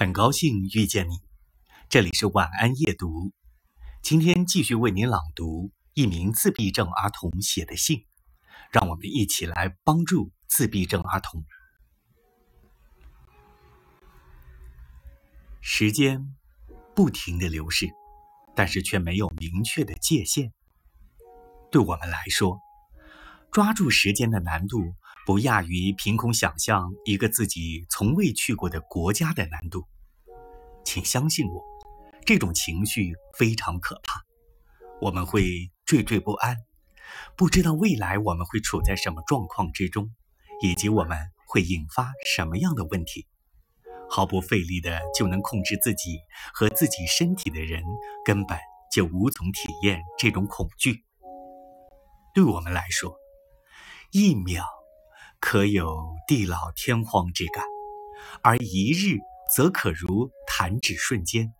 很高兴遇见你，这里是晚安夜读。今天继续为您朗读一名自闭症儿童写的信，让我们一起来帮助自闭症儿童。时间不停的流逝，但是却没有明确的界限。对我们来说，抓住时间的难度。不亚于凭空想象一个自己从未去过的国家的难度，请相信我，这种情绪非常可怕。我们会惴惴不安，不知道未来我们会处在什么状况之中，以及我们会引发什么样的问题。毫不费力的就能控制自己和自己身体的人，根本就无从体验这种恐惧。对我们来说，一秒。可有地老天荒之感，而一日则可如弹指瞬间。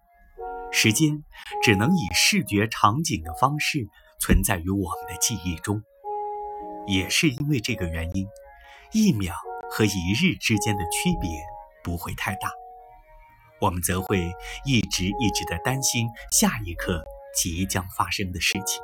时间只能以视觉场景的方式存在于我们的记忆中。也是因为这个原因，一秒和一日之间的区别不会太大，我们则会一直一直的担心下一刻即将发生的事情。